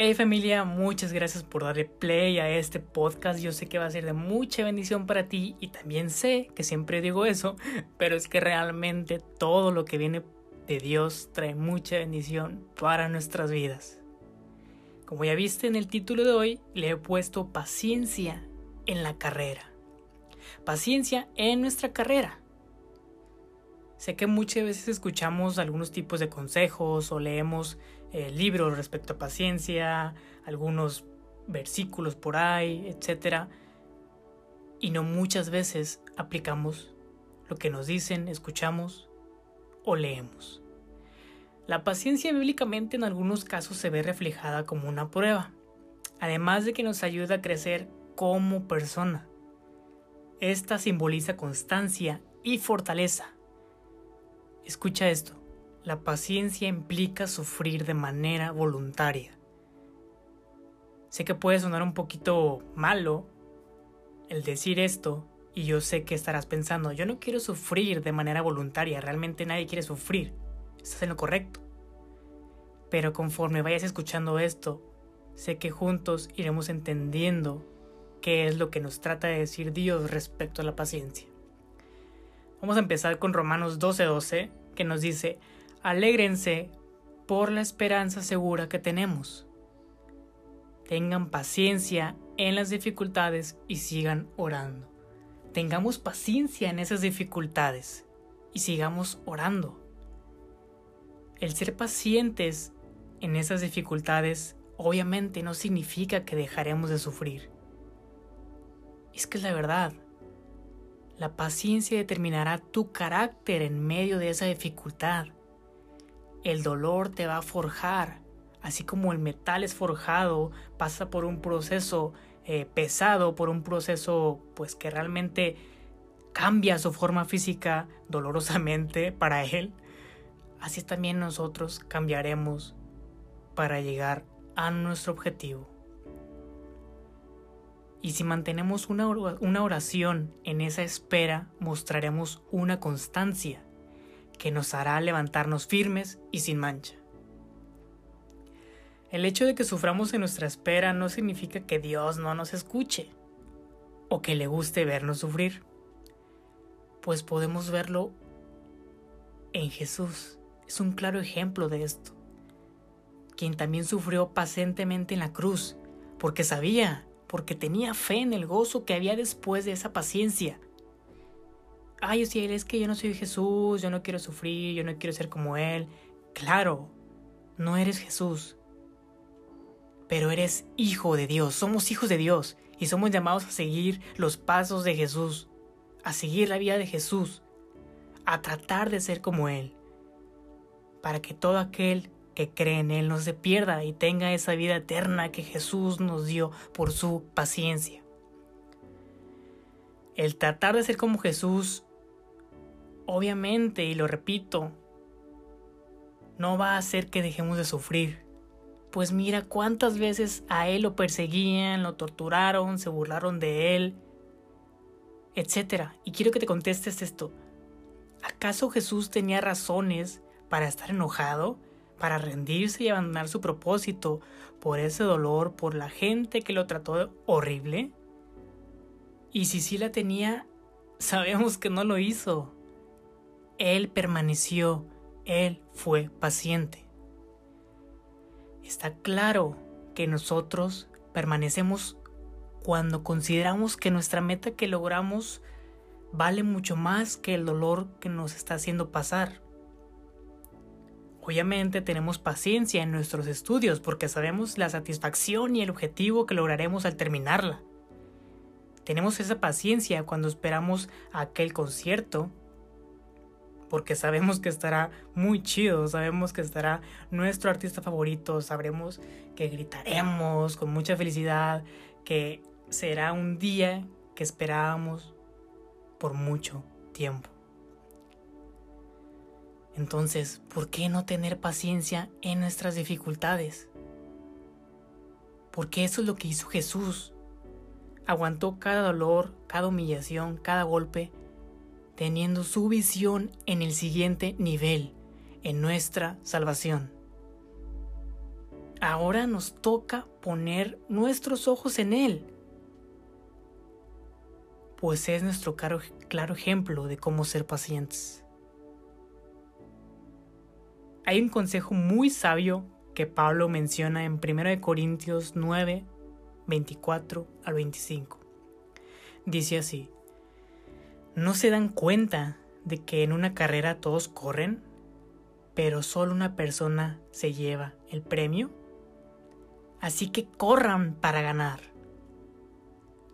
Hey familia, muchas gracias por darle play a este podcast. Yo sé que va a ser de mucha bendición para ti y también sé que siempre digo eso, pero es que realmente todo lo que viene de Dios trae mucha bendición para nuestras vidas. Como ya viste en el título de hoy, le he puesto paciencia en la carrera. Paciencia en nuestra carrera. Sé que muchas veces escuchamos algunos tipos de consejos o leemos eh, libros respecto a paciencia, algunos versículos por ahí, etc. Y no muchas veces aplicamos lo que nos dicen, escuchamos o leemos. La paciencia bíblicamente en algunos casos se ve reflejada como una prueba, además de que nos ayuda a crecer como persona. Esta simboliza constancia y fortaleza Escucha esto. La paciencia implica sufrir de manera voluntaria. Sé que puede sonar un poquito malo el decir esto y yo sé que estarás pensando, yo no quiero sufrir de manera voluntaria, realmente nadie quiere sufrir. Estás en lo correcto. Pero conforme vayas escuchando esto, sé que juntos iremos entendiendo qué es lo que nos trata de decir Dios respecto a la paciencia. Vamos a empezar con Romanos 12:12, que nos dice, alégrense por la esperanza segura que tenemos. Tengan paciencia en las dificultades y sigan orando. Tengamos paciencia en esas dificultades y sigamos orando. El ser pacientes en esas dificultades obviamente no significa que dejaremos de sufrir. Es que es la verdad. La paciencia determinará tu carácter en medio de esa dificultad. El dolor te va a forjar, así como el metal es forjado, pasa por un proceso eh, pesado, por un proceso pues que realmente cambia su forma física dolorosamente para él. Así también nosotros cambiaremos para llegar a nuestro objetivo. Y si mantenemos una oración en esa espera, mostraremos una constancia que nos hará levantarnos firmes y sin mancha. El hecho de que suframos en nuestra espera no significa que Dios no nos escuche o que le guste vernos sufrir, pues podemos verlo en Jesús. Es un claro ejemplo de esto, quien también sufrió pacientemente en la cruz, porque sabía porque tenía fe en el gozo que había después de esa paciencia. Ay, si es que yo no soy Jesús, yo no quiero sufrir, yo no quiero ser como Él. Claro, no eres Jesús, pero eres hijo de Dios, somos hijos de Dios y somos llamados a seguir los pasos de Jesús, a seguir la vida de Jesús, a tratar de ser como Él, para que todo aquel que cree en Él no se pierda y tenga esa vida eterna que Jesús nos dio por su paciencia. El tratar de ser como Jesús, obviamente, y lo repito, no va a hacer que dejemos de sufrir. Pues mira cuántas veces a Él lo perseguían, lo torturaron, se burlaron de Él, etc. Y quiero que te contestes esto. ¿Acaso Jesús tenía razones para estar enojado? para rendirse y abandonar su propósito por ese dolor, por la gente que lo trató horrible? Y si sí la tenía, sabemos que no lo hizo. Él permaneció, Él fue paciente. Está claro que nosotros permanecemos cuando consideramos que nuestra meta que logramos vale mucho más que el dolor que nos está haciendo pasar. Obviamente tenemos paciencia en nuestros estudios porque sabemos la satisfacción y el objetivo que lograremos al terminarla. Tenemos esa paciencia cuando esperamos aquel concierto porque sabemos que estará muy chido, sabemos que estará nuestro artista favorito, sabremos que gritaremos con mucha felicidad, que será un día que esperábamos por mucho tiempo. Entonces, ¿por qué no tener paciencia en nuestras dificultades? Porque eso es lo que hizo Jesús. Aguantó cada dolor, cada humillación, cada golpe, teniendo su visión en el siguiente nivel, en nuestra salvación. ahora nos toca poner nuestros ojos en Él, pues es nuestro claro, ejemplo de cómo ser pacientes. Hay un consejo muy sabio que Pablo menciona en 1 Corintios 9, 24 al 25. Dice así, ¿no se dan cuenta de que en una carrera todos corren, pero solo una persona se lleva el premio? Así que corran para ganar.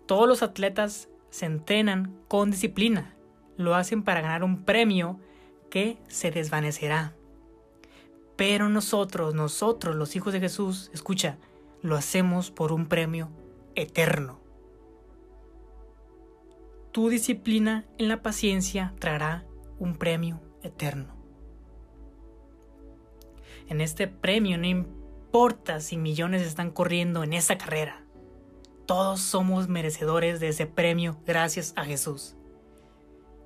Todos los atletas se entrenan con disciplina. Lo hacen para ganar un premio que se desvanecerá. Pero nosotros, nosotros los hijos de Jesús, escucha, lo hacemos por un premio eterno. Tu disciplina en la paciencia traerá un premio eterno. En este premio no importa si millones están corriendo en esa carrera. Todos somos merecedores de ese premio gracias a Jesús.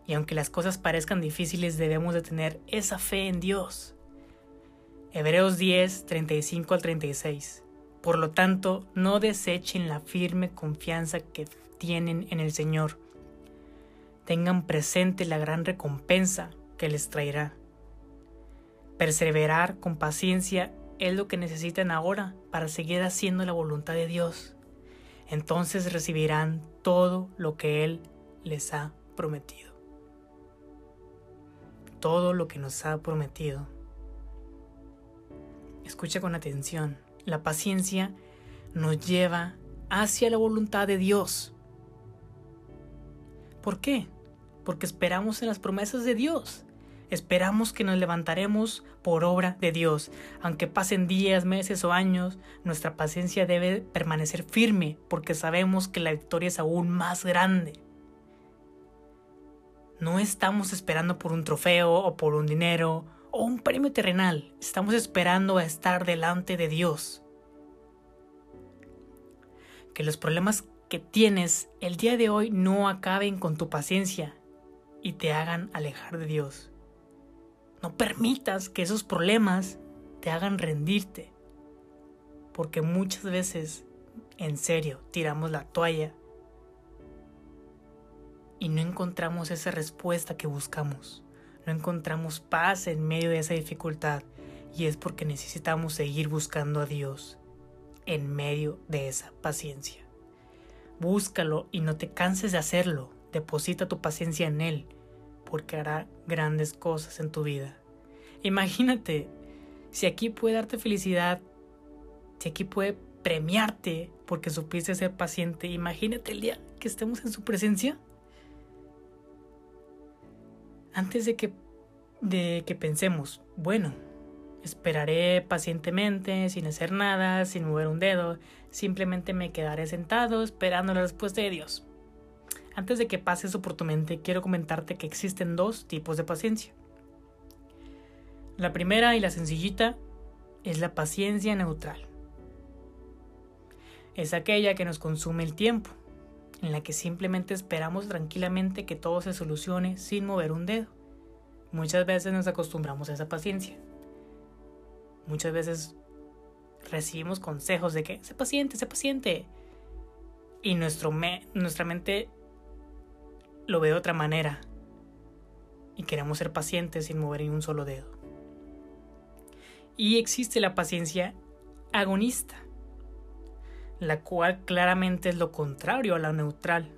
Y aunque las cosas parezcan difíciles, debemos de tener esa fe en Dios. Hebreos 10, 35 al 36. Por lo tanto, no desechen la firme confianza que tienen en el Señor. Tengan presente la gran recompensa que les traerá. Perseverar con paciencia es lo que necesitan ahora para seguir haciendo la voluntad de Dios. Entonces recibirán todo lo que Él les ha prometido. Todo lo que nos ha prometido. Escucha con atención. La paciencia nos lleva hacia la voluntad de Dios. ¿Por qué? Porque esperamos en las promesas de Dios. Esperamos que nos levantaremos por obra de Dios. Aunque pasen días, meses o años, nuestra paciencia debe permanecer firme porque sabemos que la victoria es aún más grande. No estamos esperando por un trofeo o por un dinero o un premio terrenal. Estamos esperando a estar delante de Dios. Que los problemas que tienes el día de hoy no acaben con tu paciencia y te hagan alejar de Dios. No permitas que esos problemas te hagan rendirte. Porque muchas veces, en serio, tiramos la toalla y no encontramos esa respuesta que buscamos. No encontramos paz en medio de esa dificultad. Y es porque necesitamos seguir buscando a Dios en medio de esa paciencia. Búscalo y no te canses de hacerlo. Deposita tu paciencia en Él porque hará grandes cosas en tu vida. Imagínate, si aquí puede darte felicidad, si aquí puede premiarte porque supiste ser paciente, imagínate el día que estemos en su presencia. Antes de que, de que pensemos, bueno, esperaré pacientemente, sin hacer nada, sin mover un dedo, simplemente me quedaré sentado esperando la respuesta de Dios. Antes de que pase eso por tu mente, quiero comentarte que existen dos tipos de paciencia. La primera y la sencillita es la paciencia neutral. Es aquella que nos consume el tiempo, en la que simplemente esperamos tranquilamente que todo se solucione sin mover un dedo. Muchas veces nos acostumbramos a esa paciencia. Muchas veces recibimos consejos de que sé paciente, sé paciente. Y nuestro nuestra mente lo ve de otra manera y queremos ser pacientes sin mover ni un solo dedo. Y existe la paciencia agonista, la cual claramente es lo contrario a la neutral,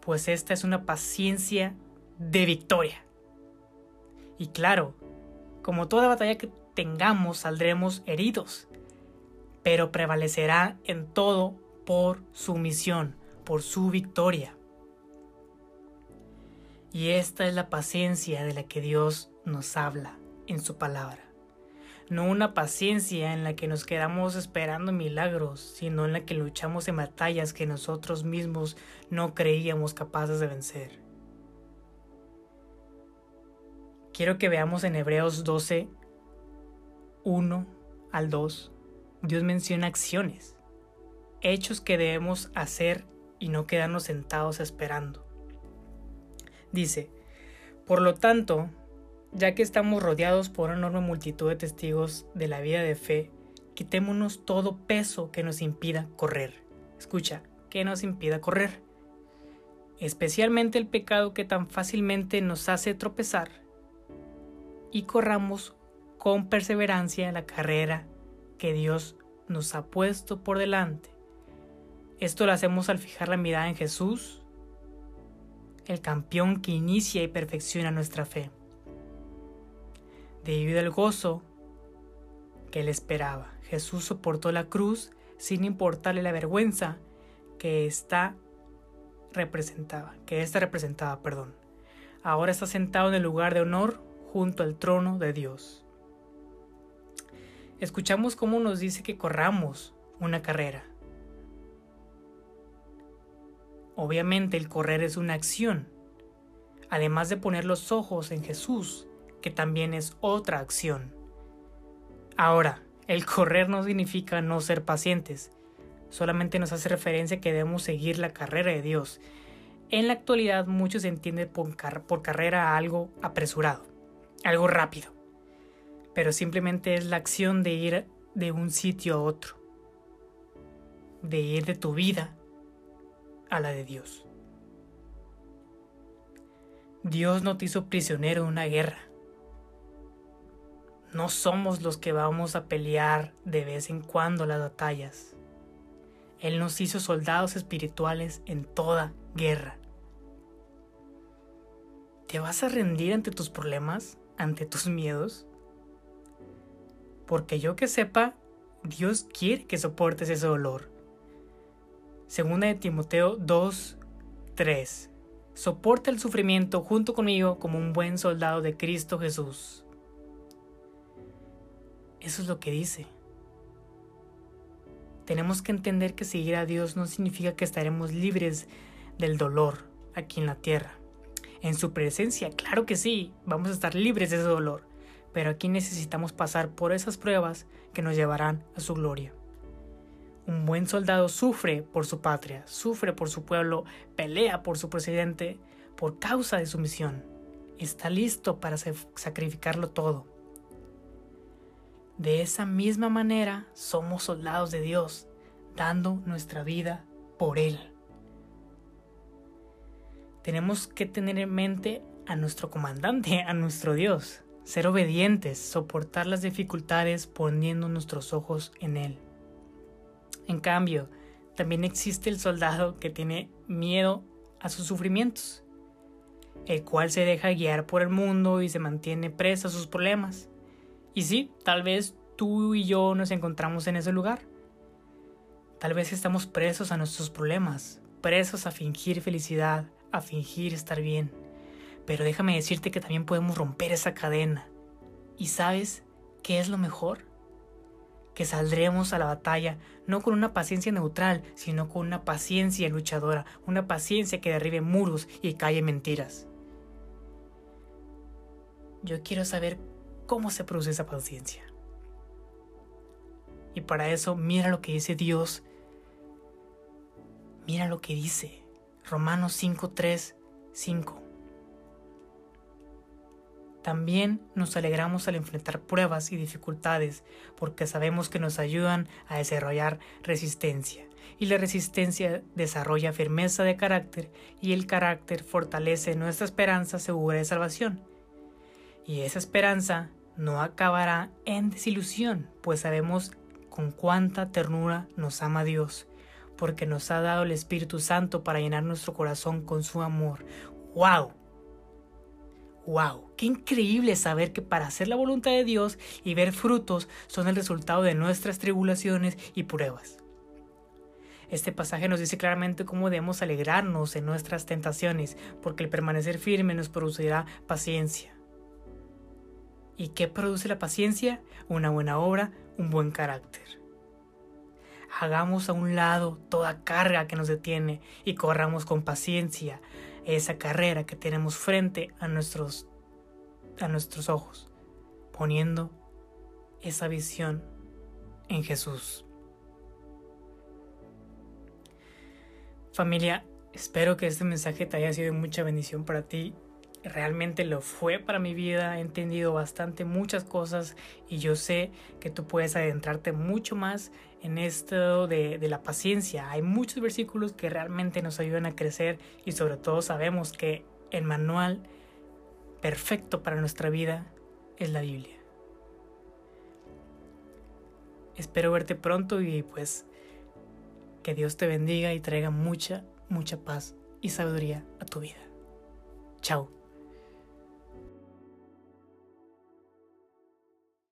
pues esta es una paciencia de victoria. Y claro, como toda batalla que tengamos saldremos heridos, pero prevalecerá en todo por su misión, por su victoria. Y esta es la paciencia de la que Dios nos habla en su palabra. No una paciencia en la que nos quedamos esperando milagros, sino en la que luchamos en batallas que nosotros mismos no creíamos capaces de vencer. Quiero que veamos en Hebreos 12, 1 al 2. Dios menciona acciones, hechos que debemos hacer y no quedarnos sentados esperando. Dice, por lo tanto, ya que estamos rodeados por una enorme multitud de testigos de la vida de fe, quitémonos todo peso que nos impida correr. Escucha, que nos impida correr. Especialmente el pecado que tan fácilmente nos hace tropezar. Y corramos con perseverancia la carrera que Dios nos ha puesto por delante. Esto lo hacemos al fijar la mirada en Jesús, el campeón que inicia y perfecciona nuestra fe. Debido al gozo que él esperaba, Jesús soportó la cruz sin importarle la vergüenza que esta representaba, que esta representaba, perdón. Ahora está sentado en el lugar de honor junto al trono de Dios. Escuchamos cómo nos dice que corramos una carrera. Obviamente el correr es una acción, además de poner los ojos en Jesús, que también es otra acción. Ahora, el correr no significa no ser pacientes, solamente nos hace referencia que debemos seguir la carrera de Dios. En la actualidad muchos entienden por, por carrera algo apresurado, algo rápido, pero simplemente es la acción de ir de un sitio a otro, de ir de tu vida a la de Dios. Dios no te hizo prisionero en una guerra. No somos los que vamos a pelear de vez en cuando las batallas. Él nos hizo soldados espirituales en toda guerra. ¿Te vas a rendir ante tus problemas, ante tus miedos? Porque yo que sepa, Dios quiere que soportes ese dolor. Segunda de Timoteo 2, 3. Soporta el sufrimiento junto conmigo como un buen soldado de Cristo Jesús. Eso es lo que dice. Tenemos que entender que seguir a Dios no significa que estaremos libres del dolor aquí en la tierra. En su presencia, claro que sí, vamos a estar libres de ese dolor, pero aquí necesitamos pasar por esas pruebas que nos llevarán a su gloria. Un buen soldado sufre por su patria, sufre por su pueblo, pelea por su presidente, por causa de su misión. Está listo para sacrificarlo todo. De esa misma manera somos soldados de Dios, dando nuestra vida por Él. Tenemos que tener en mente a nuestro comandante, a nuestro Dios, ser obedientes, soportar las dificultades poniendo nuestros ojos en Él. En cambio, también existe el soldado que tiene miedo a sus sufrimientos, el cual se deja guiar por el mundo y se mantiene preso a sus problemas. Y sí, tal vez tú y yo nos encontramos en ese lugar. Tal vez estamos presos a nuestros problemas, presos a fingir felicidad, a fingir estar bien. Pero déjame decirte que también podemos romper esa cadena. ¿Y sabes qué es lo mejor? Que saldremos a la batalla no con una paciencia neutral, sino con una paciencia luchadora, una paciencia que derribe muros y calle mentiras. Yo quiero saber cómo se produce esa paciencia. Y para eso mira lo que dice Dios. Mira lo que dice Romanos 5, 3, 5. También nos alegramos al enfrentar pruebas y dificultades porque sabemos que nos ayudan a desarrollar resistencia. Y la resistencia desarrolla firmeza de carácter y el carácter fortalece nuestra esperanza segura de salvación. Y esa esperanza no acabará en desilusión, pues sabemos con cuánta ternura nos ama Dios, porque nos ha dado el Espíritu Santo para llenar nuestro corazón con su amor. ¡Wow! ¡Wow! ¡Qué increíble saber que para hacer la voluntad de Dios y ver frutos son el resultado de nuestras tribulaciones y pruebas! Este pasaje nos dice claramente cómo debemos alegrarnos en nuestras tentaciones, porque el permanecer firme nos producirá paciencia. ¿Y qué produce la paciencia? Una buena obra, un buen carácter. Hagamos a un lado toda carga que nos detiene y corramos con paciencia esa carrera que tenemos frente a nuestros, a nuestros ojos, poniendo esa visión en Jesús. Familia, espero que este mensaje te haya sido mucha bendición para ti. Realmente lo fue para mi vida, he entendido bastante muchas cosas y yo sé que tú puedes adentrarte mucho más en esto de, de, la paciencia. Hay muchos versículos que realmente nos ayudan a crecer y sobre todo sabemos que el manual perfecto para nuestra vida es la Biblia. Espero verte pronto y pues que Dios te bendiga y traiga mucha, mucha paz y sabiduría a tu vida. Chao.